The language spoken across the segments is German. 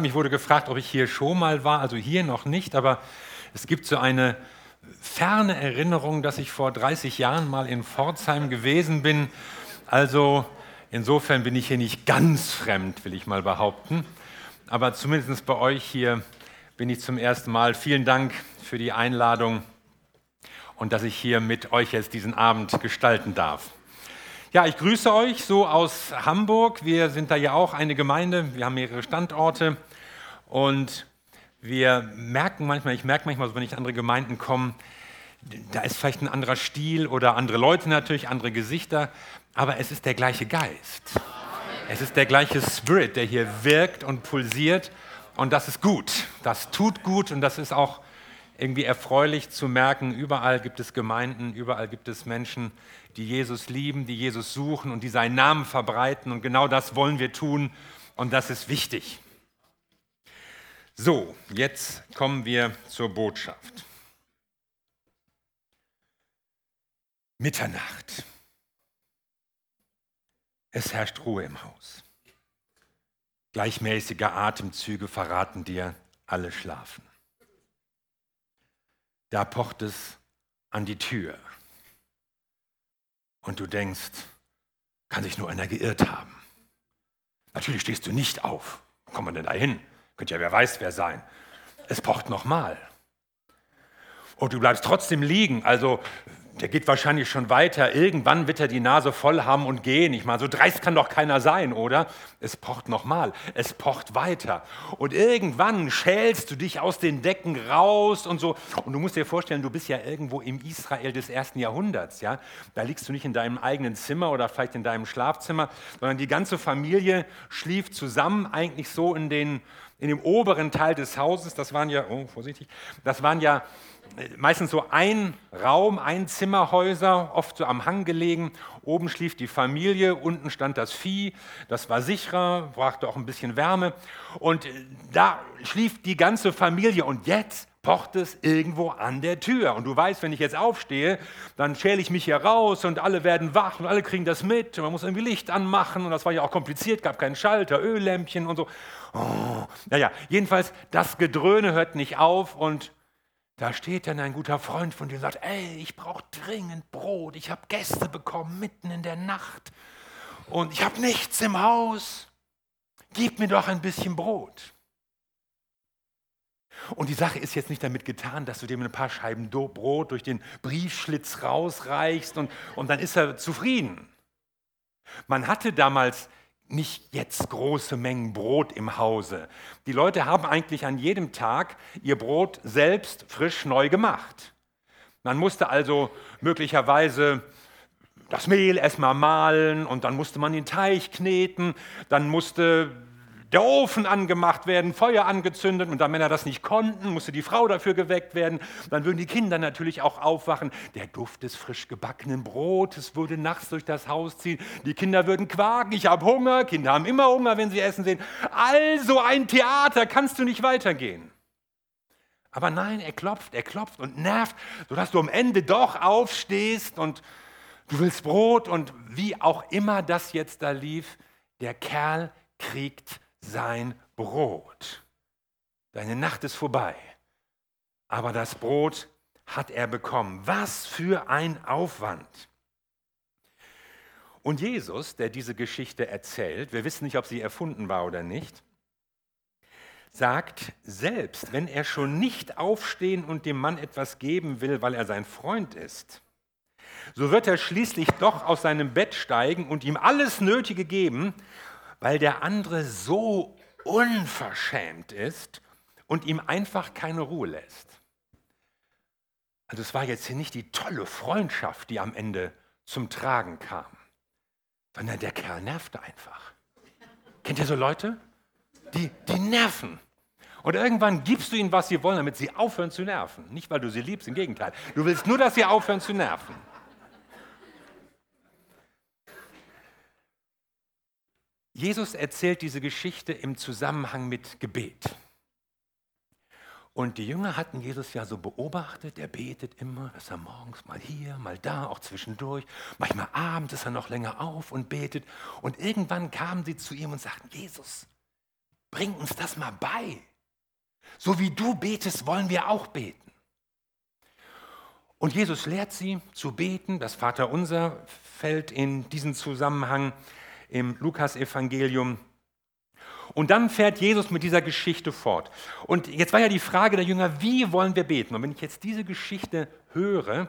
Mich wurde gefragt, ob ich hier schon mal war, also hier noch nicht, aber es gibt so eine ferne Erinnerung, dass ich vor 30 Jahren mal in Pforzheim gewesen bin. Also insofern bin ich hier nicht ganz fremd, will ich mal behaupten. Aber zumindest bei euch hier bin ich zum ersten Mal. Vielen Dank für die Einladung und dass ich hier mit euch jetzt diesen Abend gestalten darf. Ja, ich grüße euch so aus Hamburg. Wir sind da ja auch eine Gemeinde. Wir haben mehrere Standorte und wir merken manchmal, ich merke manchmal, wenn ich in andere Gemeinden komme, da ist vielleicht ein anderer Stil oder andere Leute natürlich, andere Gesichter, aber es ist der gleiche Geist. Es ist der gleiche Spirit, der hier wirkt und pulsiert und das ist gut. Das tut gut und das ist auch irgendwie erfreulich zu merken, überall gibt es Gemeinden, überall gibt es Menschen, die Jesus lieben, die Jesus suchen und die seinen Namen verbreiten. Und genau das wollen wir tun und das ist wichtig. So, jetzt kommen wir zur Botschaft. Mitternacht. Es herrscht Ruhe im Haus. Gleichmäßige Atemzüge verraten dir, alle schlafen. Da pocht es an die Tür. Und du denkst, kann sich nur einer geirrt haben. Natürlich stehst du nicht auf. Wo kommt man denn da hin? Könnte ja wer weiß wer sein. Es pocht nochmal. Und du bleibst trotzdem liegen. Also der geht wahrscheinlich schon weiter. Irgendwann wird er die Nase voll haben und gehen. Ich meine, so dreist kann doch keiner sein, oder? Es pocht nochmal, es pocht weiter. Und irgendwann schälst du dich aus den Decken raus und so. Und du musst dir vorstellen, du bist ja irgendwo im Israel des ersten Jahrhunderts. Ja? Da liegst du nicht in deinem eigenen Zimmer oder vielleicht in deinem Schlafzimmer, sondern die ganze Familie schlief zusammen, eigentlich so in, den, in dem oberen Teil des Hauses. Das waren ja, oh, vorsichtig, das waren ja meistens so ein Raum, ein Zimmerhäuser, oft so am Hang gelegen. Oben schlief die Familie, unten stand das Vieh, das war sicherer, brachte auch ein bisschen Wärme. Und äh, da schlief die ganze Familie und jetzt pocht es irgendwo an der Tür. Und du weißt, wenn ich jetzt aufstehe, dann schäle ich mich hier raus und alle werden wach und alle kriegen das mit. Und man muss irgendwie Licht anmachen und das war ja auch kompliziert, gab keinen Schalter, Öllämpchen und so. Oh. Naja, jedenfalls, das Gedröhne hört nicht auf und da steht dann ein guter Freund von dir und sagt, ey, ich brauche dringend Brot, ich habe Gäste bekommen mitten in der Nacht und ich habe nichts im Haus. Gib mir doch ein bisschen Brot. Und die Sache ist jetzt nicht damit getan, dass du dem ein paar Scheiben Brot durch den Briefschlitz rausreichst und, und dann ist er zufrieden. Man hatte damals nicht jetzt große Mengen Brot im Hause. Die Leute haben eigentlich an jedem Tag ihr Brot selbst frisch neu gemacht. Man musste also möglicherweise das Mehl erstmal mahlen und dann musste man den Teig kneten, dann musste der Ofen angemacht werden, Feuer angezündet und da Männer das nicht konnten, musste die Frau dafür geweckt werden. Dann würden die Kinder natürlich auch aufwachen. Der Duft des frisch gebackenen Brotes würde nachts durch das Haus ziehen. Die Kinder würden quaken, ich habe Hunger. Kinder haben immer Hunger, wenn sie Essen sehen. Also ein Theater, kannst du nicht weitergehen. Aber nein, er klopft, er klopft und nervt, sodass du am Ende doch aufstehst und du willst Brot und wie auch immer das jetzt da lief, der Kerl kriegt sein Brot. Deine Nacht ist vorbei, aber das Brot hat er bekommen. Was für ein Aufwand. Und Jesus, der diese Geschichte erzählt, wir wissen nicht, ob sie erfunden war oder nicht, sagt selbst, wenn er schon nicht aufstehen und dem Mann etwas geben will, weil er sein Freund ist, so wird er schließlich doch aus seinem Bett steigen und ihm alles Nötige geben, weil der andere so unverschämt ist und ihm einfach keine Ruhe lässt. Also es war jetzt hier nicht die tolle Freundschaft, die am Ende zum Tragen kam, sondern der Kerl nervte einfach. Kennt ihr so Leute? Die, die nerven. Und irgendwann gibst du ihnen, was sie wollen, damit sie aufhören zu nerven. Nicht, weil du sie liebst, im Gegenteil. Du willst nur, dass sie aufhören zu nerven. Jesus erzählt diese Geschichte im Zusammenhang mit Gebet. Und die Jünger hatten Jesus ja so beobachtet, er betet immer, dass er morgens mal hier, mal da, auch zwischendurch. Manchmal abends ist er noch länger auf und betet. Und irgendwann kamen sie zu ihm und sagten, Jesus, bring uns das mal bei. So wie du betest, wollen wir auch beten. Und Jesus lehrt sie zu beten. Das Vaterunser fällt in diesen Zusammenhang im Lukas-Evangelium. Und dann fährt Jesus mit dieser Geschichte fort. Und jetzt war ja die Frage der Jünger, wie wollen wir beten? Und wenn ich jetzt diese Geschichte höre,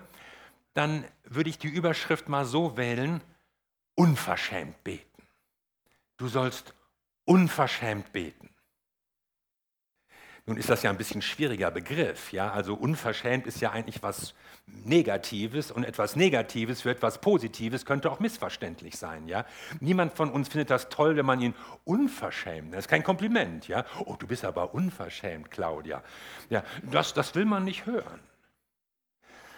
dann würde ich die Überschrift mal so wählen, unverschämt beten. Du sollst unverschämt beten. Nun ist das ja ein bisschen schwieriger Begriff, ja? Also unverschämt ist ja eigentlich was Negatives und etwas Negatives für etwas Positives könnte auch missverständlich sein, ja? Niemand von uns findet das toll, wenn man ihn unverschämt. Das ist kein Kompliment, ja? Oh, du bist aber unverschämt, Claudia. Ja, das, das will man nicht hören.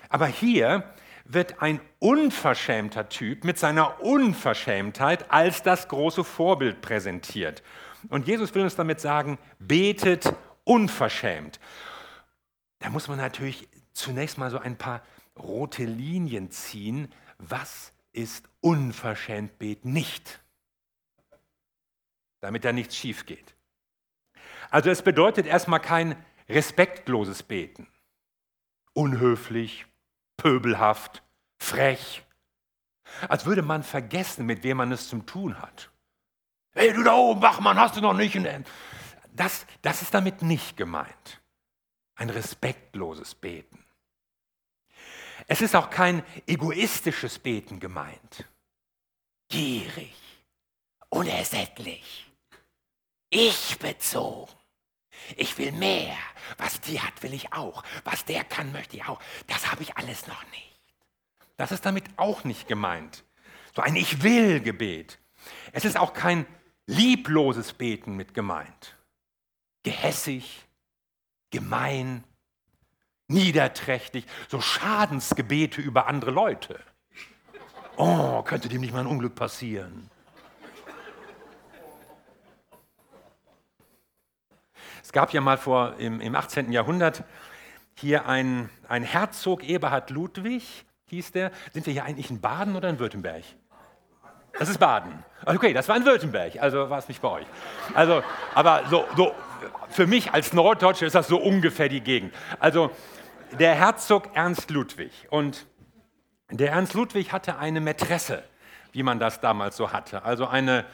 Aber hier wird ein unverschämter Typ mit seiner Unverschämtheit als das große Vorbild präsentiert. Und Jesus will uns damit sagen, betet unverschämt. Da muss man natürlich zunächst mal so ein paar rote Linien ziehen. Was ist unverschämt beten nicht? Damit da nichts schief geht. Also es bedeutet erstmal kein respektloses Beten. Unhöflich, pöbelhaft, frech. Als würde man vergessen, mit wem man es zu tun hat. Hey, du da oben, Wachmann, hast du noch nicht? Das, das ist damit nicht gemeint. Ein respektloses Beten. Es ist auch kein egoistisches Beten gemeint. Gierig, unersättlich, ich bezogen. Ich will mehr. Was die hat, will ich auch. Was der kann, möchte ich auch. Das habe ich alles noch nicht. Das ist damit auch nicht gemeint. So ein Ich will Gebet. Es ist auch kein liebloses Beten mit gemeint. Gehässig, gemein, niederträchtig, so Schadensgebete über andere Leute. Oh, könnte dem nicht mal ein Unglück passieren? Es gab ja mal vor im, im 18. Jahrhundert hier ein, ein Herzog Eberhard Ludwig, hieß der. Sind wir hier eigentlich in Baden oder in Württemberg? Das ist Baden. Okay, das war in Württemberg, also war es nicht bei euch. Also, aber so, so für mich als Norddeutsche ist das so ungefähr die Gegend. Also der Herzog Ernst Ludwig und der Ernst Ludwig hatte eine Mätresse, wie man das damals so hatte. Also eine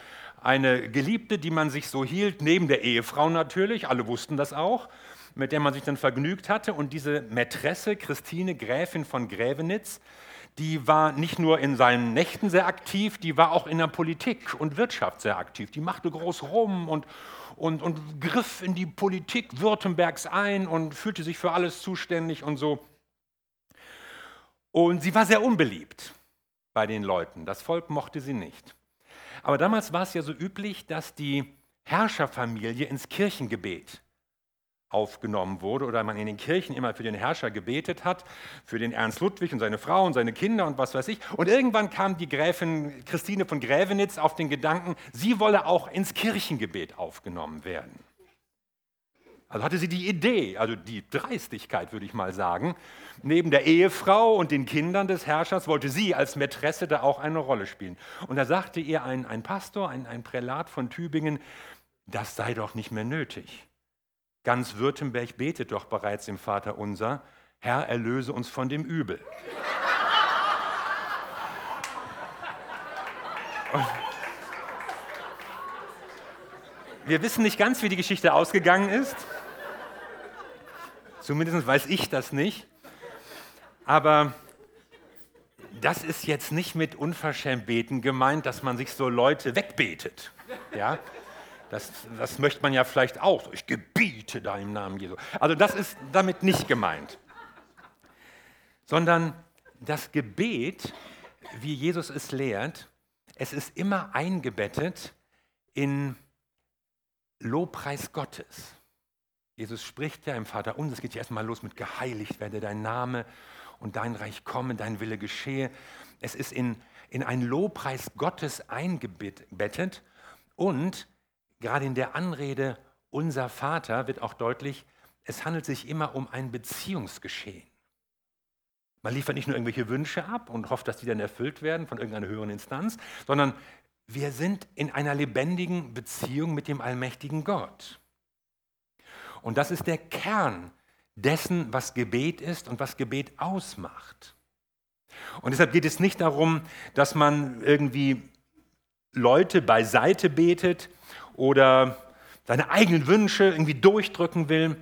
eine Geliebte, die man sich so hielt, neben der Ehefrau natürlich, alle wussten das auch, mit der man sich dann vergnügt hatte. Und diese Mätresse, Christine Gräfin von Grävenitz, die war nicht nur in seinen Nächten sehr aktiv, die war auch in der Politik und Wirtschaft sehr aktiv. Die machte groß rum und, und, und griff in die Politik Württembergs ein und fühlte sich für alles zuständig und so. Und sie war sehr unbeliebt bei den Leuten. Das Volk mochte sie nicht. Aber damals war es ja so üblich, dass die Herrscherfamilie ins Kirchengebet aufgenommen wurde oder man in den Kirchen immer für den Herrscher gebetet hat, für den Ernst Ludwig und seine Frau und seine Kinder und was weiß ich. Und irgendwann kam die Gräfin Christine von Grävenitz auf den Gedanken, sie wolle auch ins Kirchengebet aufgenommen werden. Also hatte sie die Idee, also die Dreistigkeit, würde ich mal sagen, neben der Ehefrau und den Kindern des Herrschers wollte sie als Mätresse da auch eine Rolle spielen. Und da sagte ihr ein, ein Pastor, ein, ein Prälat von Tübingen, das sei doch nicht mehr nötig. Ganz Württemberg betet doch bereits im Vater unser, Herr, erlöse uns von dem Übel. Und wir wissen nicht ganz, wie die Geschichte ausgegangen ist. Zumindest weiß ich das nicht. Aber das ist jetzt nicht mit unverschämt beten gemeint, dass man sich so Leute wegbetet. Ja? Das, das möchte man ja vielleicht auch. Ich gebiete da im Namen Jesu. Also das ist damit nicht gemeint. Sondern das Gebet, wie Jesus es lehrt, es ist immer eingebettet in Lobpreis Gottes. Jesus spricht ja im Vater uns, es geht ja erstmal los mit geheiligt werde dein Name und dein Reich komme, dein Wille geschehe. Es ist in, in einen Lobpreis Gottes eingebettet und gerade in der Anrede unser Vater wird auch deutlich, es handelt sich immer um ein Beziehungsgeschehen. Man liefert nicht nur irgendwelche Wünsche ab und hofft, dass die dann erfüllt werden von irgendeiner höheren Instanz, sondern wir sind in einer lebendigen Beziehung mit dem allmächtigen Gott. Und das ist der Kern dessen, was Gebet ist und was Gebet ausmacht. Und deshalb geht es nicht darum, dass man irgendwie Leute beiseite betet oder seine eigenen Wünsche irgendwie durchdrücken will,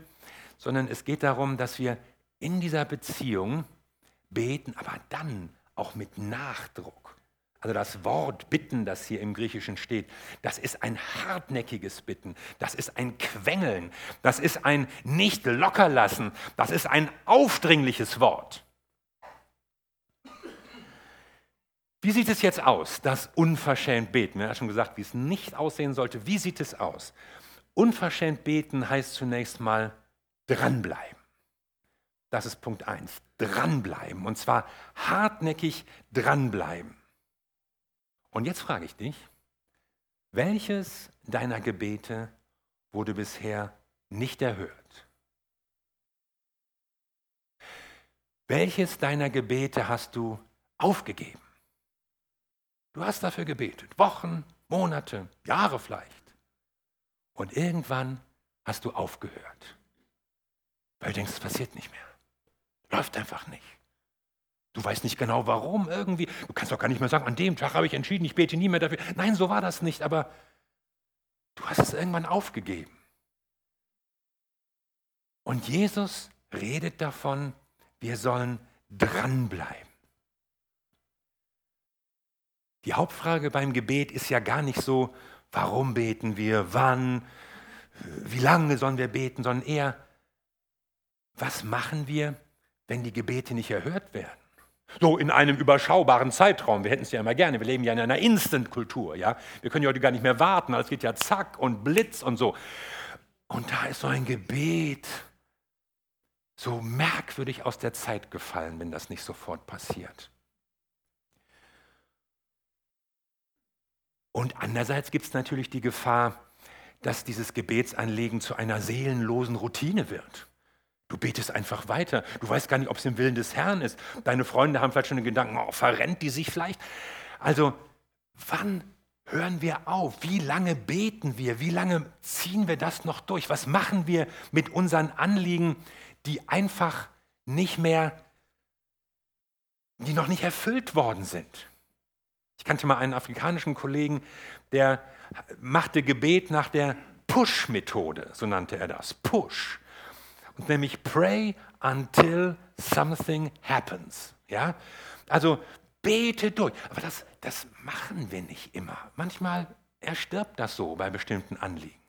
sondern es geht darum, dass wir in dieser Beziehung beten, aber dann auch mit Nachdruck. Also das Wort bitten, das hier im Griechischen steht, das ist ein hartnäckiges Bitten, das ist ein Quengeln, das ist ein nicht lockerlassen, das ist ein aufdringliches Wort. Wie sieht es jetzt aus, das unverschämt beten? Er hat schon gesagt, wie es nicht aussehen sollte. Wie sieht es aus? Unverschämt beten heißt zunächst mal dranbleiben. Das ist Punkt 1. Dranbleiben. Und zwar hartnäckig dranbleiben. Und jetzt frage ich dich, welches deiner Gebete wurde bisher nicht erhört? Welches deiner Gebete hast du aufgegeben? Du hast dafür gebetet, Wochen, Monate, Jahre vielleicht. Und irgendwann hast du aufgehört, weil du denkst, es passiert nicht mehr. Läuft einfach nicht. Du weißt nicht genau warum irgendwie. Du kannst doch gar nicht mehr sagen, an dem Tag habe ich entschieden, ich bete nie mehr dafür. Nein, so war das nicht, aber du hast es irgendwann aufgegeben. Und Jesus redet davon, wir sollen dranbleiben. Die Hauptfrage beim Gebet ist ja gar nicht so, warum beten wir, wann, wie lange sollen wir beten, sondern eher, was machen wir, wenn die Gebete nicht erhört werden? So in einem überschaubaren Zeitraum. Wir hätten es ja immer gerne. Wir leben ja in einer Instant-Kultur. Ja? Wir können ja heute gar nicht mehr warten. Es geht ja zack und Blitz und so. Und da ist so ein Gebet so merkwürdig aus der Zeit gefallen, wenn das nicht sofort passiert. Und andererseits gibt es natürlich die Gefahr, dass dieses Gebetsanlegen zu einer seelenlosen Routine wird. Du betest einfach weiter. Du weißt gar nicht, ob es im Willen des Herrn ist. Deine Freunde haben vielleicht schon den Gedanken, oh, verrennt die sich vielleicht? Also, wann hören wir auf? Wie lange beten wir? Wie lange ziehen wir das noch durch? Was machen wir mit unseren Anliegen, die einfach nicht mehr, die noch nicht erfüllt worden sind? Ich kannte mal einen afrikanischen Kollegen, der machte Gebet nach der Push-Methode, so nannte er das. Push nämlich pray until something happens. Ja? Also bete durch. Aber das, das machen wir nicht immer. Manchmal erstirbt das so bei bestimmten Anliegen,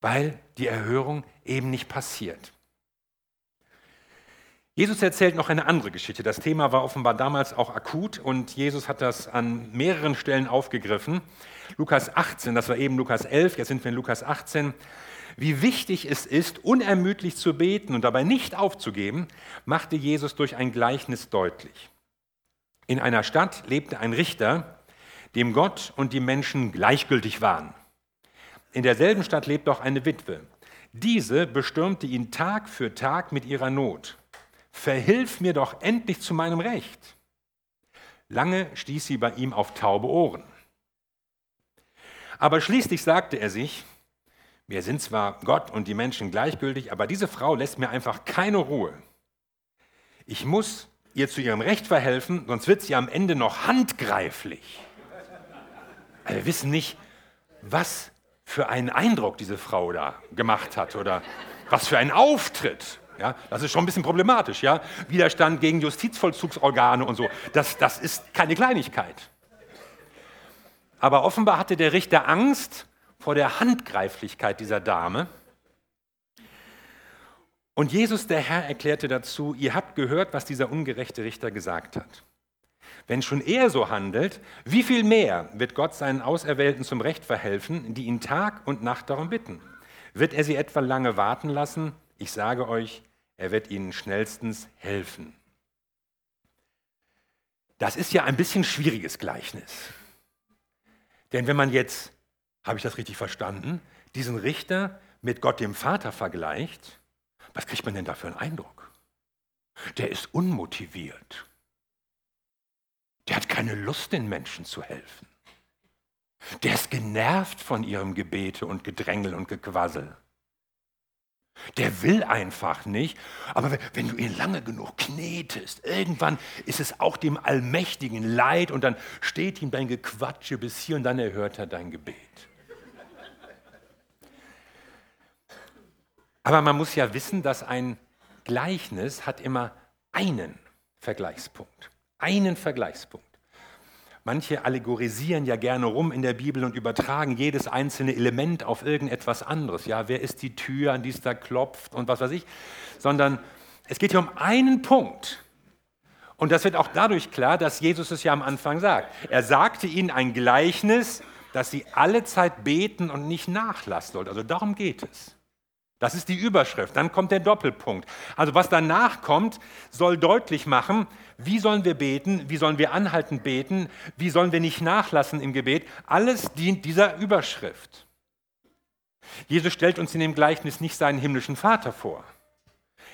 weil die Erhörung eben nicht passiert. Jesus erzählt noch eine andere Geschichte. Das Thema war offenbar damals auch akut und Jesus hat das an mehreren Stellen aufgegriffen. Lukas 18, das war eben Lukas 11, jetzt sind wir in Lukas 18 wie wichtig es ist, unermüdlich zu beten und dabei nicht aufzugeben, machte Jesus durch ein Gleichnis deutlich. In einer Stadt lebte ein Richter, dem Gott und die Menschen gleichgültig waren. In derselben Stadt lebt auch eine Witwe. Diese bestürmte ihn Tag für Tag mit ihrer Not. Verhilf mir doch endlich zu meinem Recht. Lange stieß sie bei ihm auf taube Ohren. Aber schließlich sagte er sich, mir sind zwar Gott und die Menschen gleichgültig, aber diese Frau lässt mir einfach keine Ruhe. Ich muss ihr zu ihrem Recht verhelfen, sonst wird sie am Ende noch handgreiflich. Wir wissen nicht, was für einen Eindruck diese Frau da gemacht hat oder was für einen Auftritt. Ja, das ist schon ein bisschen problematisch. Ja? Widerstand gegen Justizvollzugsorgane und so, das, das ist keine Kleinigkeit. Aber offenbar hatte der Richter Angst, vor der Handgreiflichkeit dieser Dame. Und Jesus, der Herr, erklärte dazu, ihr habt gehört, was dieser ungerechte Richter gesagt hat. Wenn schon er so handelt, wie viel mehr wird Gott seinen Auserwählten zum Recht verhelfen, die ihn Tag und Nacht darum bitten? Wird er sie etwa lange warten lassen? Ich sage euch, er wird ihnen schnellstens helfen. Das ist ja ein bisschen schwieriges Gleichnis. Denn wenn man jetzt habe ich das richtig verstanden, diesen Richter mit Gott dem Vater vergleicht, was kriegt man denn da für einen Eindruck? Der ist unmotiviert. Der hat keine Lust, den Menschen zu helfen. Der ist genervt von ihrem Gebete und Gedrängel und Gequassel. Der will einfach nicht. Aber wenn du ihn lange genug knetest, irgendwann ist es auch dem Allmächtigen leid und dann steht ihm dein Gequatsche bis hier und dann erhört er dein Gebet. Aber man muss ja wissen, dass ein Gleichnis hat immer einen Vergleichspunkt. Einen Vergleichspunkt. Manche allegorisieren ja gerne rum in der Bibel und übertragen jedes einzelne Element auf irgendetwas anderes. Ja, wer ist die Tür, an die es da klopft und was weiß ich. Sondern es geht hier um einen Punkt. Und das wird auch dadurch klar, dass Jesus es ja am Anfang sagt. Er sagte ihnen ein Gleichnis, dass sie alle Zeit beten und nicht nachlassen sollten. Also darum geht es. Das ist die Überschrift. Dann kommt der Doppelpunkt. Also was danach kommt, soll deutlich machen, wie sollen wir beten, wie sollen wir anhaltend beten, wie sollen wir nicht nachlassen im Gebet. Alles dient dieser Überschrift. Jesus stellt uns in dem Gleichnis nicht seinen himmlischen Vater vor.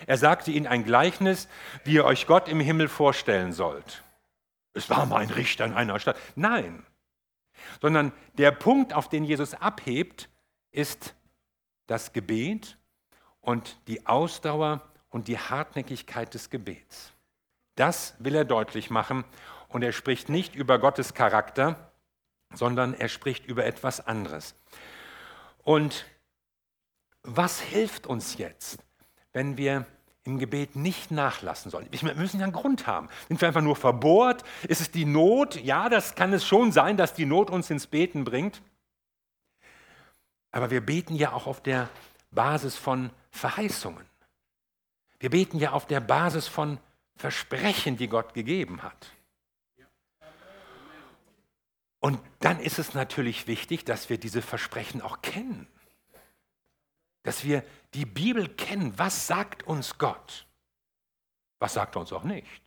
Er sagte ihnen ein Gleichnis, wie ihr euch Gott im Himmel vorstellen sollt. Es war mal ein Richter in einer Stadt. Nein, sondern der Punkt, auf den Jesus abhebt, ist das Gebet und die Ausdauer und die Hartnäckigkeit des Gebets. Das will er deutlich machen und er spricht nicht über Gottes Charakter, sondern er spricht über etwas anderes. Und was hilft uns jetzt, wenn wir im Gebet nicht nachlassen sollen. Wir müssen ja einen Grund haben. Sind wir einfach nur verbohrt? Ist es die Not? Ja, das kann es schon sein, dass die Not uns ins Beten bringt. Aber wir beten ja auch auf der Basis von Verheißungen. Wir beten ja auf der Basis von Versprechen, die Gott gegeben hat. Und dann ist es natürlich wichtig, dass wir diese Versprechen auch kennen. Dass wir die Bibel kennen. Was sagt uns Gott? Was sagt er uns auch nicht?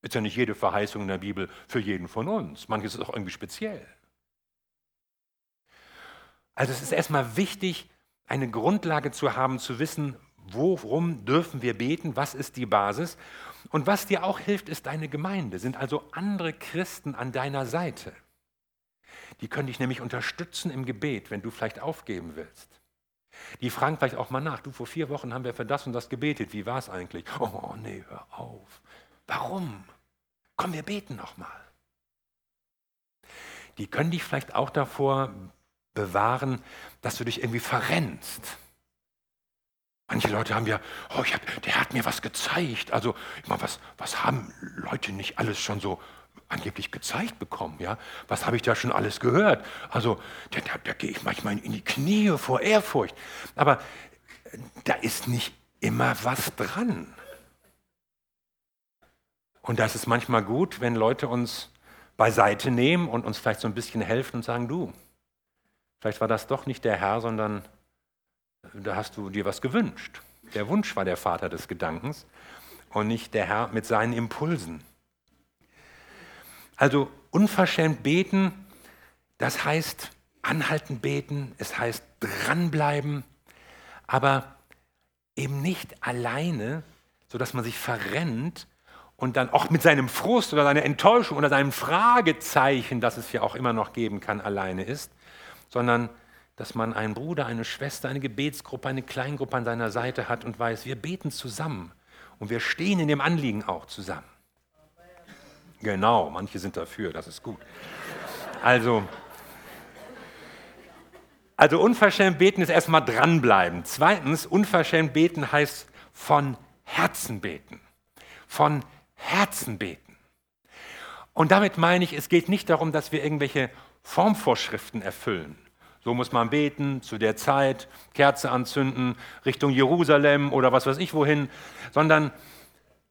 Ist ja nicht jede Verheißung in der Bibel für jeden von uns. Manches ist auch irgendwie speziell. Also es ist erstmal wichtig, eine Grundlage zu haben, zu wissen, worum dürfen wir beten, was ist die Basis. Und was dir auch hilft, ist deine Gemeinde, sind also andere Christen an deiner Seite. Die können dich nämlich unterstützen im Gebet, wenn du vielleicht aufgeben willst. Die fragen vielleicht auch mal nach, du, vor vier Wochen haben wir für das und das gebetet, wie war es eigentlich? Oh nee, hör auf. Warum? Komm, wir beten nochmal. Die können dich vielleicht auch davor bewahren, dass du dich irgendwie verrennst. Manche Leute haben ja, oh, hab, der hat mir was gezeigt. Also, ich meine, was, was haben Leute nicht alles schon so angeblich gezeigt bekommen? Ja? Was habe ich da schon alles gehört? Also, da, da, da gehe ich manchmal in die Knie vor Ehrfurcht. Aber äh, da ist nicht immer was dran. Und das ist manchmal gut, wenn Leute uns beiseite nehmen und uns vielleicht so ein bisschen helfen und sagen, du, Vielleicht war das doch nicht der Herr, sondern da hast du dir was gewünscht. Der Wunsch war der Vater des Gedankens und nicht der Herr mit seinen Impulsen. Also unverschämt beten, das heißt anhalten beten, es heißt dranbleiben, aber eben nicht alleine, sodass man sich verrennt und dann auch mit seinem Frust oder seiner Enttäuschung oder seinem Fragezeichen, das es ja auch immer noch geben kann, alleine ist, sondern dass man einen Bruder, eine Schwester, eine Gebetsgruppe, eine Kleingruppe an seiner Seite hat und weiß, wir beten zusammen und wir stehen in dem Anliegen auch zusammen. Genau, manche sind dafür, das ist gut. Also, also unverschämt beten ist erstmal dranbleiben. Zweitens, unverschämt beten heißt von Herzen beten. Von Herzen beten. Und damit meine ich, es geht nicht darum, dass wir irgendwelche Formvorschriften erfüllen. So muss man beten, zu der Zeit, Kerze anzünden, Richtung Jerusalem oder was weiß ich wohin, sondern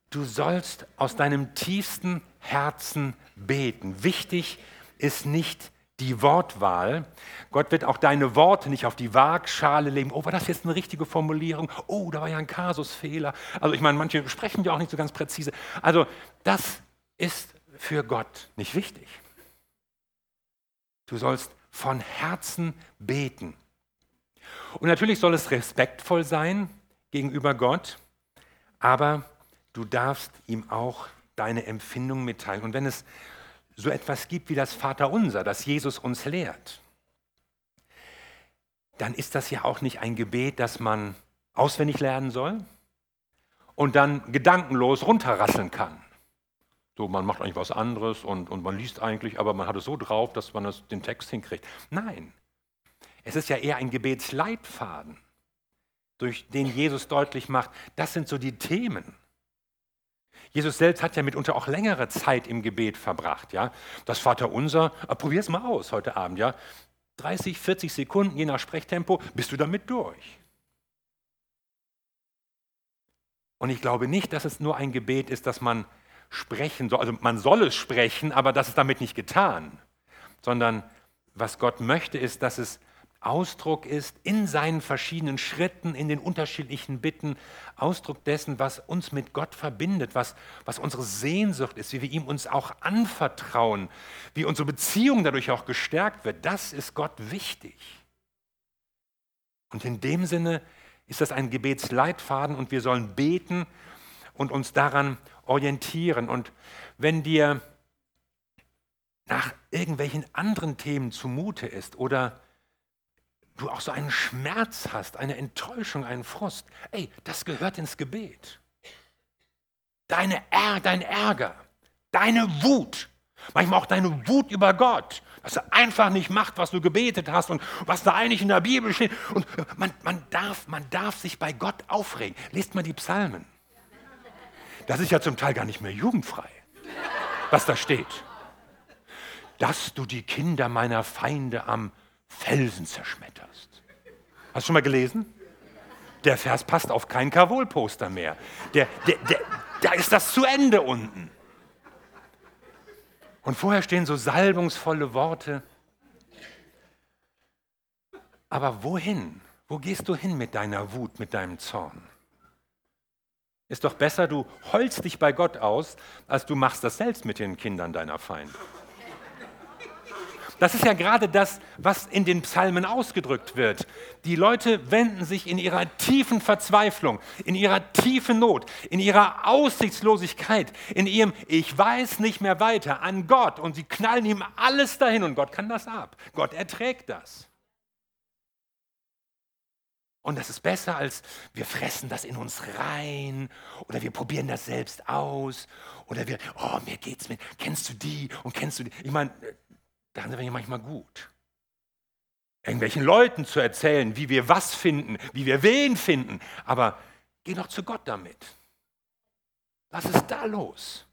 du sollst aus deinem tiefsten Herzen beten. Wichtig ist nicht die Wortwahl. Gott wird auch deine Worte nicht auf die Waagschale legen. Oh, war das jetzt eine richtige Formulierung? Oh, da war ja ein Kasusfehler. Also ich meine, manche sprechen ja auch nicht so ganz präzise. Also das ist für Gott nicht wichtig. Du sollst von Herzen beten. Und natürlich soll es respektvoll sein gegenüber Gott, aber du darfst ihm auch deine Empfindung mitteilen. Und wenn es so etwas gibt wie das Vaterunser, das Jesus uns lehrt, dann ist das ja auch nicht ein Gebet, das man auswendig lernen soll und dann gedankenlos runterrasseln kann. So, man macht eigentlich was anderes und, und man liest eigentlich, aber man hat es so drauf, dass man das, den Text hinkriegt. Nein, es ist ja eher ein Gebetsleitfaden, durch den Jesus deutlich macht, das sind so die Themen. Jesus selbst hat ja mitunter auch längere Zeit im Gebet verbracht. Ja? Das Vaterunser, äh, probier es mal aus heute Abend. Ja? 30, 40 Sekunden, je nach Sprechtempo, bist du damit durch. Und ich glaube nicht, dass es nur ein Gebet ist, das man sprechen soll. Also man soll es sprechen, aber das ist damit nicht getan. Sondern was Gott möchte, ist, dass es Ausdruck ist in seinen verschiedenen Schritten, in den unterschiedlichen Bitten, Ausdruck dessen, was uns mit Gott verbindet, was, was unsere Sehnsucht ist, wie wir ihm uns auch anvertrauen, wie unsere Beziehung dadurch auch gestärkt wird. Das ist Gott wichtig. Und in dem Sinne ist das ein Gebetsleitfaden und wir sollen beten und uns daran orientieren. Und wenn dir nach irgendwelchen anderen Themen zumute ist oder du auch so einen Schmerz hast, eine Enttäuschung, einen Frust, ey, das gehört ins Gebet. Deine er dein Ärger, deine Wut, manchmal auch deine Wut über Gott, dass er einfach nicht macht, was du gebetet hast und was da eigentlich in der Bibel steht. Und man, man, darf, man darf sich bei Gott aufregen. Lest mal die Psalmen. Das ist ja zum Teil gar nicht mehr jugendfrei, was da steht. Dass du die Kinder meiner Feinde am Felsen zerschmetterst. Hast du schon mal gelesen? Der Vers passt auf kein Karol-Poster mehr. Der, der, der, da ist das zu Ende unten. Und vorher stehen so salbungsvolle Worte. Aber wohin? Wo gehst du hin mit deiner Wut, mit deinem Zorn? Ist doch besser, du holst dich bei Gott aus, als du machst das selbst mit den Kindern deiner Feinde. Das ist ja gerade das, was in den Psalmen ausgedrückt wird. Die Leute wenden sich in ihrer tiefen Verzweiflung, in ihrer tiefen Not, in ihrer Aussichtslosigkeit, in ihrem Ich weiß nicht mehr weiter an Gott und sie knallen ihm alles dahin und Gott kann das ab. Gott erträgt das. Und das ist besser, als wir fressen das in uns rein oder wir probieren das selbst aus oder wir, oh, mir geht's mit, kennst du die und kennst du die? Ich meine, da sind wir ja manchmal gut. Irgendwelchen Leuten zu erzählen, wie wir was finden, wie wir wen finden. Aber geh doch zu Gott damit. Was ist da los?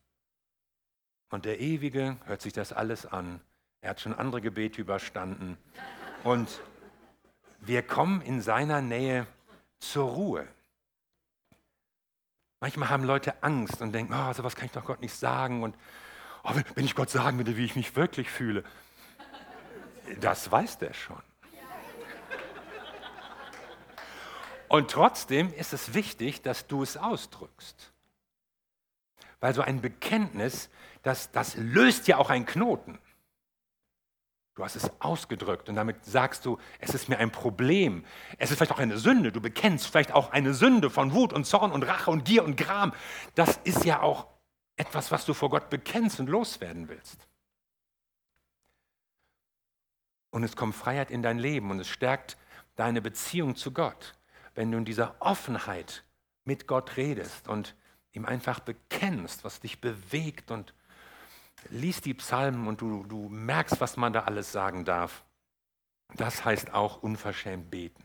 Und der Ewige hört sich das alles an. Er hat schon andere Gebete überstanden. Und wir kommen in seiner Nähe zur Ruhe. Manchmal haben Leute Angst und denken, oh, sowas kann ich doch Gott nicht sagen. Und oh, wenn ich Gott sagen würde, wie ich mich wirklich fühle. Das weiß der schon. Und trotzdem ist es wichtig, dass du es ausdrückst. Weil so ein Bekenntnis, das, das löst ja auch einen Knoten. Du hast es ausgedrückt und damit sagst du, es ist mir ein Problem. Es ist vielleicht auch eine Sünde. Du bekennst vielleicht auch eine Sünde von Wut und Zorn und Rache und Gier und Gram. Das ist ja auch etwas, was du vor Gott bekennst und loswerden willst. Und es kommt Freiheit in dein Leben und es stärkt deine Beziehung zu Gott, wenn du in dieser Offenheit mit Gott redest und ihm einfach bekennst, was dich bewegt und liest die Psalmen und du, du merkst, was man da alles sagen darf. Das heißt auch unverschämt beten.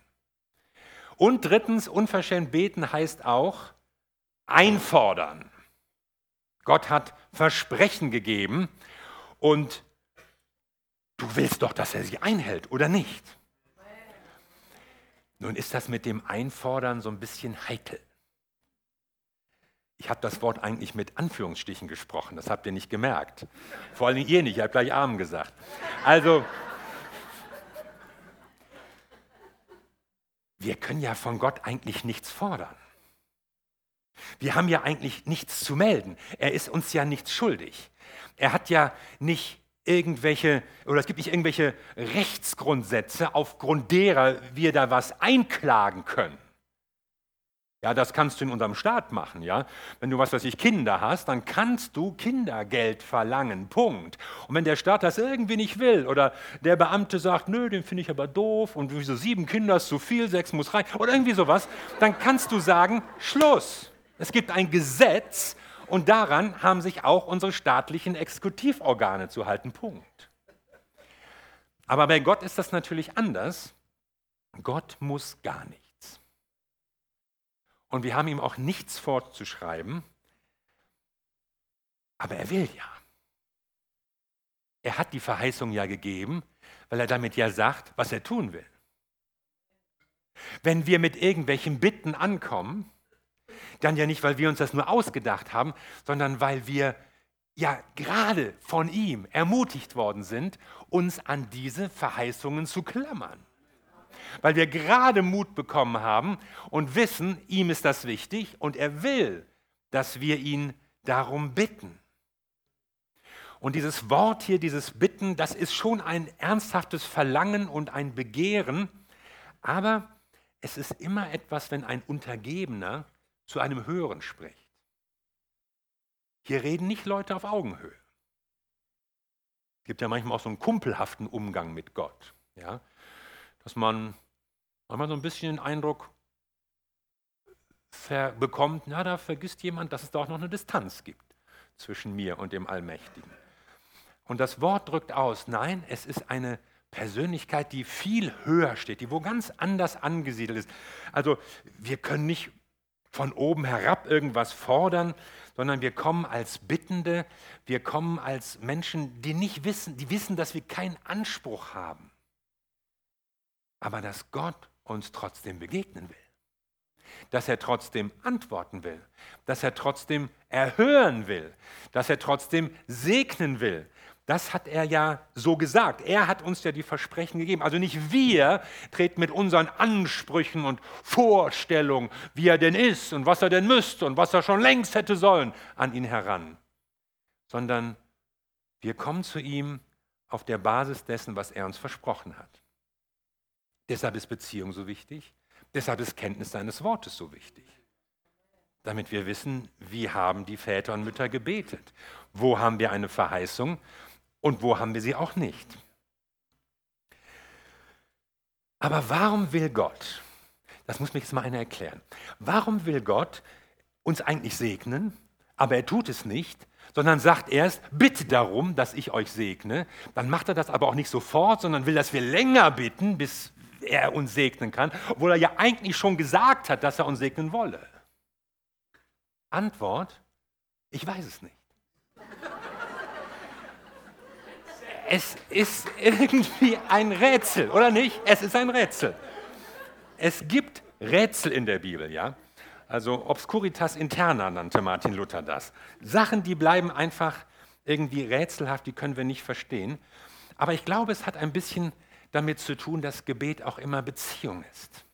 Und drittens, unverschämt beten heißt auch einfordern. Gott hat Versprechen gegeben und Du willst doch, dass er sie einhält, oder nicht? Nun ist das mit dem Einfordern so ein bisschen heikel. Ich habe das Wort eigentlich mit Anführungsstrichen gesprochen, das habt ihr nicht gemerkt. Vor allem ihr nicht, ihr habt gleich Amen gesagt. Also, wir können ja von Gott eigentlich nichts fordern. Wir haben ja eigentlich nichts zu melden. Er ist uns ja nichts schuldig. Er hat ja nicht irgendwelche, oder es gibt nicht irgendwelche Rechtsgrundsätze, aufgrund derer wir da was einklagen können. Ja, das kannst du in unserem Staat machen, ja. Wenn du was weiß ich Kinder hast, dann kannst du Kindergeld verlangen. Punkt. Und wenn der Staat das irgendwie nicht will oder der Beamte sagt, nö, den finde ich aber doof und wieso sieben Kinder ist zu viel, sechs muss rein oder irgendwie sowas, dann kannst du sagen, Schluss. Es gibt ein Gesetz und daran haben sich auch unsere staatlichen Exekutivorgane zu halten. Punkt. Aber bei Gott ist das natürlich anders. Gott muss gar nicht. Und wir haben ihm auch nichts vorzuschreiben, aber er will ja. Er hat die Verheißung ja gegeben, weil er damit ja sagt, was er tun will. Wenn wir mit irgendwelchen Bitten ankommen, dann ja nicht, weil wir uns das nur ausgedacht haben, sondern weil wir ja gerade von ihm ermutigt worden sind, uns an diese Verheißungen zu klammern weil wir gerade Mut bekommen haben und wissen, ihm ist das wichtig und er will, dass wir ihn darum bitten. Und dieses Wort hier, dieses Bitten, das ist schon ein ernsthaftes Verlangen und ein Begehren, aber es ist immer etwas, wenn ein Untergebener zu einem Höheren spricht. Hier reden nicht Leute auf Augenhöhe. Es gibt ja manchmal auch so einen kumpelhaften Umgang mit Gott. Ja? Dass man manchmal so ein bisschen den Eindruck bekommt, na, da vergisst jemand, dass es da auch noch eine Distanz gibt zwischen mir und dem Allmächtigen. Und das Wort drückt aus, nein, es ist eine Persönlichkeit, die viel höher steht, die wo ganz anders angesiedelt ist. Also wir können nicht von oben herab irgendwas fordern, sondern wir kommen als Bittende, wir kommen als Menschen, die nicht wissen, die wissen, dass wir keinen Anspruch haben aber dass Gott uns trotzdem begegnen will. Dass er trotzdem antworten will, dass er trotzdem erhören will, dass er trotzdem segnen will. Das hat er ja so gesagt. Er hat uns ja die Versprechen gegeben. Also nicht wir treten mit unseren Ansprüchen und Vorstellungen, wie er denn ist und was er denn müsste und was er schon längst hätte sollen, an ihn heran, sondern wir kommen zu ihm auf der Basis dessen, was er uns versprochen hat. Deshalb ist Beziehung so wichtig. Deshalb ist Kenntnis seines Wortes so wichtig. Damit wir wissen, wie haben die Väter und Mütter gebetet. Wo haben wir eine Verheißung und wo haben wir sie auch nicht. Aber warum will Gott, das muss mir jetzt mal einer erklären, warum will Gott uns eigentlich segnen, aber er tut es nicht, sondern sagt erst, bitte darum, dass ich euch segne. Dann macht er das aber auch nicht sofort, sondern will, dass wir länger bitten, bis er uns segnen kann, obwohl er ja eigentlich schon gesagt hat, dass er uns segnen wolle? Antwort, ich weiß es nicht. Es ist irgendwie ein Rätsel, oder nicht? Es ist ein Rätsel. Es gibt Rätsel in der Bibel, ja. Also Obscuritas interna nannte Martin Luther das. Sachen, die bleiben einfach irgendwie rätselhaft, die können wir nicht verstehen. Aber ich glaube, es hat ein bisschen damit zu tun, dass Gebet auch immer Beziehung ist.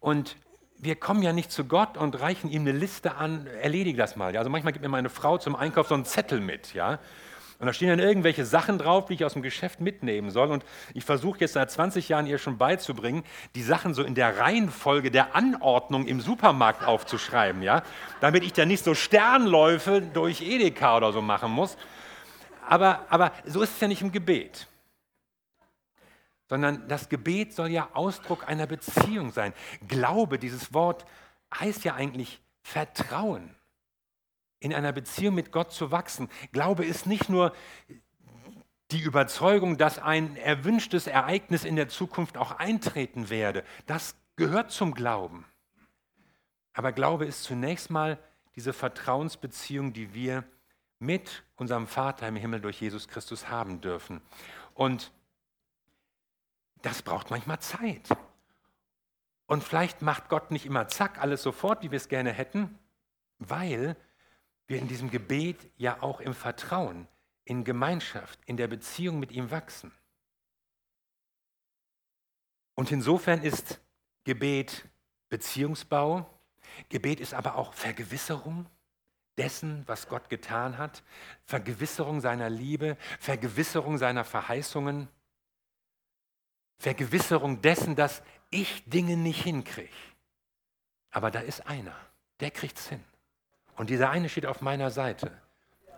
Und wir kommen ja nicht zu Gott und reichen ihm eine Liste an, erledige das mal. Also manchmal gibt mir meine Frau zum Einkauf so einen Zettel mit, ja. Und da stehen dann irgendwelche Sachen drauf, die ich aus dem Geschäft mitnehmen soll. Und ich versuche jetzt seit 20 Jahren ihr schon beizubringen, die Sachen so in der Reihenfolge der Anordnung im Supermarkt aufzuschreiben, ja. Damit ich da nicht so Sternläufe durch Edeka oder so machen muss. Aber, aber so ist es ja nicht im Gebet sondern das Gebet soll ja Ausdruck einer Beziehung sein. Glaube, dieses Wort heißt ja eigentlich Vertrauen, in einer Beziehung mit Gott zu wachsen. Glaube ist nicht nur die Überzeugung, dass ein erwünschtes Ereignis in der Zukunft auch eintreten werde. Das gehört zum Glauben. Aber Glaube ist zunächst mal diese Vertrauensbeziehung, die wir mit unserem Vater im Himmel durch Jesus Christus haben dürfen. Und das braucht manchmal Zeit. Und vielleicht macht Gott nicht immer zack, alles sofort, wie wir es gerne hätten, weil wir in diesem Gebet ja auch im Vertrauen, in Gemeinschaft, in der Beziehung mit ihm wachsen. Und insofern ist Gebet Beziehungsbau, Gebet ist aber auch Vergewisserung dessen, was Gott getan hat, Vergewisserung seiner Liebe, Vergewisserung seiner Verheißungen. Vergewisserung dessen, dass ich Dinge nicht hinkriege. Aber da ist einer, der kriegt es hin. Und dieser eine steht auf meiner Seite.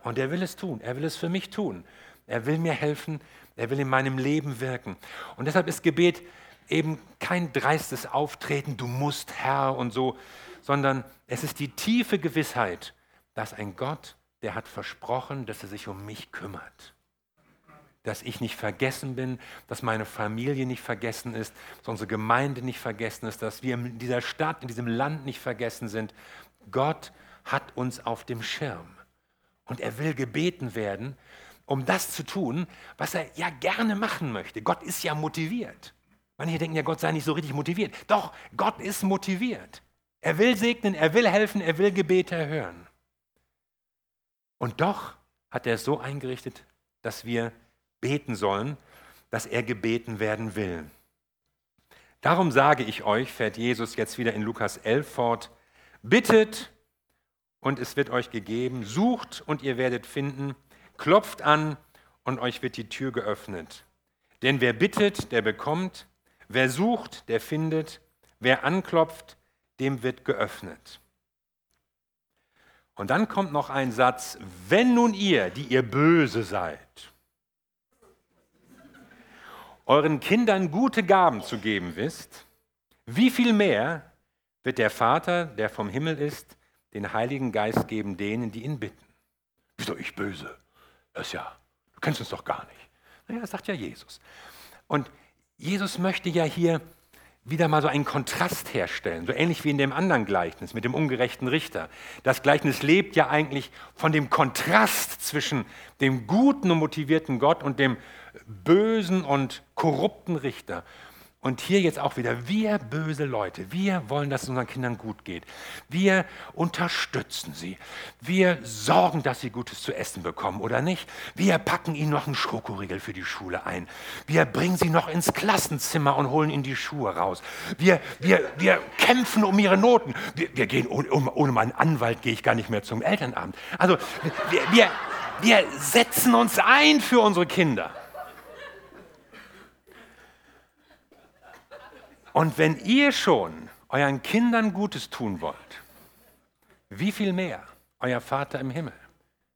Und er will es tun. Er will es für mich tun. Er will mir helfen. Er will in meinem Leben wirken. Und deshalb ist Gebet eben kein dreistes Auftreten, du musst Herr und so, sondern es ist die tiefe Gewissheit, dass ein Gott, der hat versprochen, dass er sich um mich kümmert. Dass ich nicht vergessen bin, dass meine Familie nicht vergessen ist, dass unsere Gemeinde nicht vergessen ist, dass wir in dieser Stadt, in diesem Land nicht vergessen sind. Gott hat uns auf dem Schirm. Und er will gebeten werden, um das zu tun, was er ja gerne machen möchte. Gott ist ja motiviert. Manche denken ja, Gott sei nicht so richtig motiviert. Doch, Gott ist motiviert. Er will segnen, er will helfen, er will Gebete erhören. Und doch hat er es so eingerichtet, dass wir beten sollen, dass er gebeten werden will. Darum sage ich euch, fährt Jesus jetzt wieder in Lukas 11 fort, bittet und es wird euch gegeben, sucht und ihr werdet finden, klopft an und euch wird die Tür geöffnet. Denn wer bittet, der bekommt, wer sucht, der findet, wer anklopft, dem wird geöffnet. Und dann kommt noch ein Satz, wenn nun ihr, die ihr böse seid, euren Kindern gute Gaben zu geben wisst, wie viel mehr wird der Vater, der vom Himmel ist, den Heiligen Geist geben denen, die ihn bitten. Wieso ich böse? Das ja, du kennst uns doch gar nicht. Naja, das sagt ja Jesus. Und Jesus möchte ja hier wieder mal so einen Kontrast herstellen, so ähnlich wie in dem anderen Gleichnis mit dem ungerechten Richter. Das Gleichnis lebt ja eigentlich von dem Kontrast zwischen dem guten und motivierten Gott und dem bösen und korrupten Richter. Und hier jetzt auch wieder, wir böse Leute, wir wollen, dass es unseren Kindern gut geht. Wir unterstützen sie. Wir sorgen, dass sie Gutes zu essen bekommen oder nicht. Wir packen ihnen noch einen Schokoriegel für die Schule ein. Wir bringen sie noch ins Klassenzimmer und holen ihnen die Schuhe raus. Wir, wir, wir kämpfen um ihre Noten. Wir, wir gehen, ohne, ohne meinen Anwalt gehe ich gar nicht mehr zum Elternabend. Also wir, wir, wir setzen uns ein für unsere Kinder. Und wenn ihr schon euren Kindern Gutes tun wollt, wie viel mehr euer Vater im Himmel?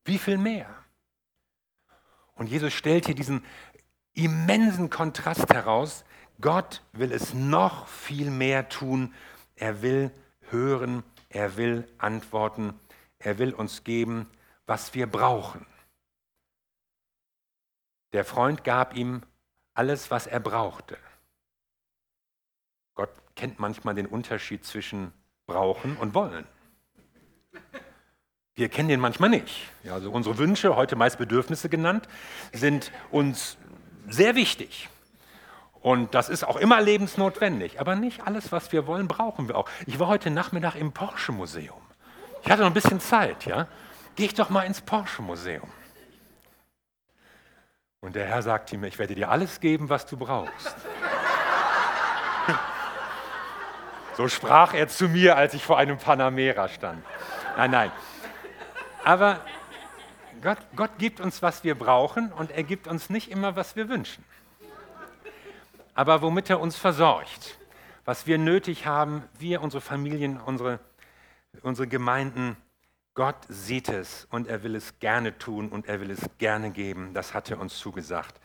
Wie viel mehr? Und Jesus stellt hier diesen immensen Kontrast heraus. Gott will es noch viel mehr tun. Er will hören, er will antworten, er will uns geben, was wir brauchen. Der Freund gab ihm alles, was er brauchte kennt manchmal den Unterschied zwischen brauchen und wollen. Wir kennen den manchmal nicht. Ja, also unsere Wünsche, heute meist Bedürfnisse genannt, sind uns sehr wichtig. Und das ist auch immer lebensnotwendig. Aber nicht alles, was wir wollen, brauchen wir auch. Ich war heute Nachmittag im Porsche-Museum. Ich hatte noch ein bisschen Zeit, ja. Geh ich doch mal ins Porsche-Museum. Und der Herr sagte mir, ich werde dir alles geben, was du brauchst. So sprach er zu mir, als ich vor einem Panamera stand. Nein, nein. Aber Gott, Gott gibt uns, was wir brauchen und er gibt uns nicht immer, was wir wünschen. Aber womit er uns versorgt, was wir nötig haben, wir, unsere Familien, unsere, unsere Gemeinden, Gott sieht es und er will es gerne tun und er will es gerne geben. Das hat er uns zugesagt.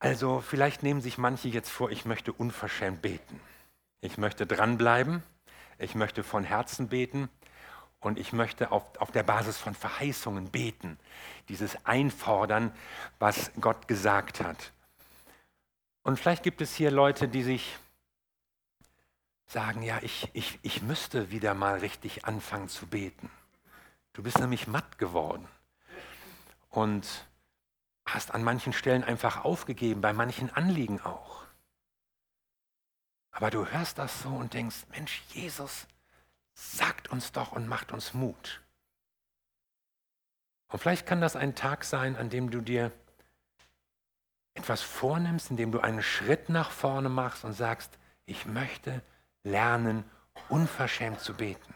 Also vielleicht nehmen sich manche jetzt vor, ich möchte unverschämt beten. Ich möchte dranbleiben, ich möchte von Herzen beten und ich möchte auf, auf der Basis von Verheißungen beten, dieses Einfordern, was Gott gesagt hat. Und vielleicht gibt es hier Leute, die sich sagen, ja, ich, ich, ich müsste wieder mal richtig anfangen zu beten. Du bist nämlich matt geworden. Und hast an manchen Stellen einfach aufgegeben, bei manchen Anliegen auch. Aber du hörst das so und denkst, Mensch, Jesus sagt uns doch und macht uns Mut. Und vielleicht kann das ein Tag sein, an dem du dir etwas vornimmst, in dem du einen Schritt nach vorne machst und sagst, ich möchte lernen, unverschämt zu beten.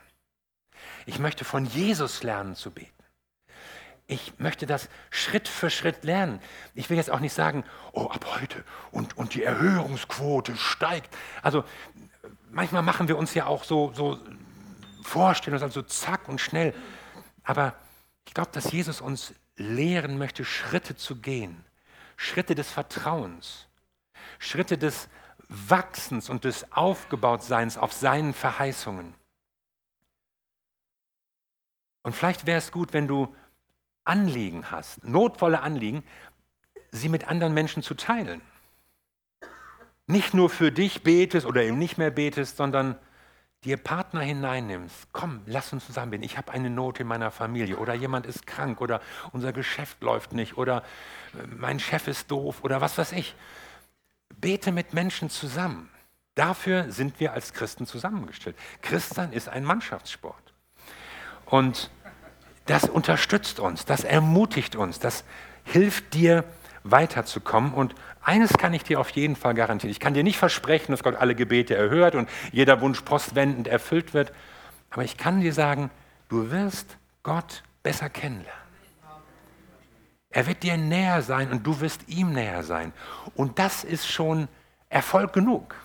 Ich möchte von Jesus lernen zu beten. Ich möchte das Schritt für Schritt lernen. Ich will jetzt auch nicht sagen, oh, ab heute und, und die Erhörungsquote steigt. Also manchmal machen wir uns ja auch so, so Vorstellungen, also zack und schnell. Aber ich glaube, dass Jesus uns lehren möchte, Schritte zu gehen. Schritte des Vertrauens. Schritte des Wachsens und des Aufgebautseins auf seinen Verheißungen. Und vielleicht wäre es gut, wenn du Anliegen hast, notvolle Anliegen, sie mit anderen Menschen zu teilen. Nicht nur für dich betest oder eben nicht mehr betest, sondern dir Partner hineinnimmst. Komm, lass uns zusammen beten. Ich habe eine Not in meiner Familie oder jemand ist krank oder unser Geschäft läuft nicht oder äh, mein Chef ist doof oder was weiß ich. Bete mit Menschen zusammen. Dafür sind wir als Christen zusammengestellt. Christsein ist ein Mannschaftssport. Und das unterstützt uns, das ermutigt uns, das hilft dir weiterzukommen. Und eines kann ich dir auf jeden Fall garantieren. Ich kann dir nicht versprechen, dass Gott alle Gebete erhört und jeder Wunsch postwendend erfüllt wird. Aber ich kann dir sagen, du wirst Gott besser kennenlernen. Er wird dir näher sein und du wirst ihm näher sein. Und das ist schon Erfolg genug.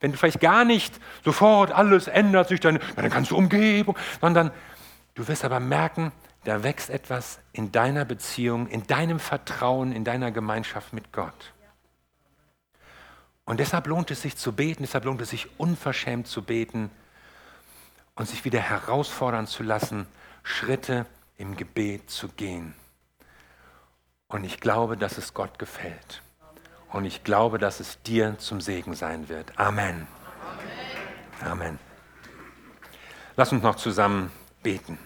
Wenn du vielleicht gar nicht sofort alles ändert sich, dann, kannst du Umgebung, sondern Du wirst aber merken, da wächst etwas in deiner Beziehung, in deinem Vertrauen, in deiner Gemeinschaft mit Gott. Und deshalb lohnt es sich zu beten, deshalb lohnt es sich unverschämt zu beten und sich wieder herausfordern zu lassen, Schritte im Gebet zu gehen. Und ich glaube, dass es Gott gefällt. Und ich glaube, dass es dir zum Segen sein wird. Amen. Amen. Amen. Lass uns noch zusammen beten.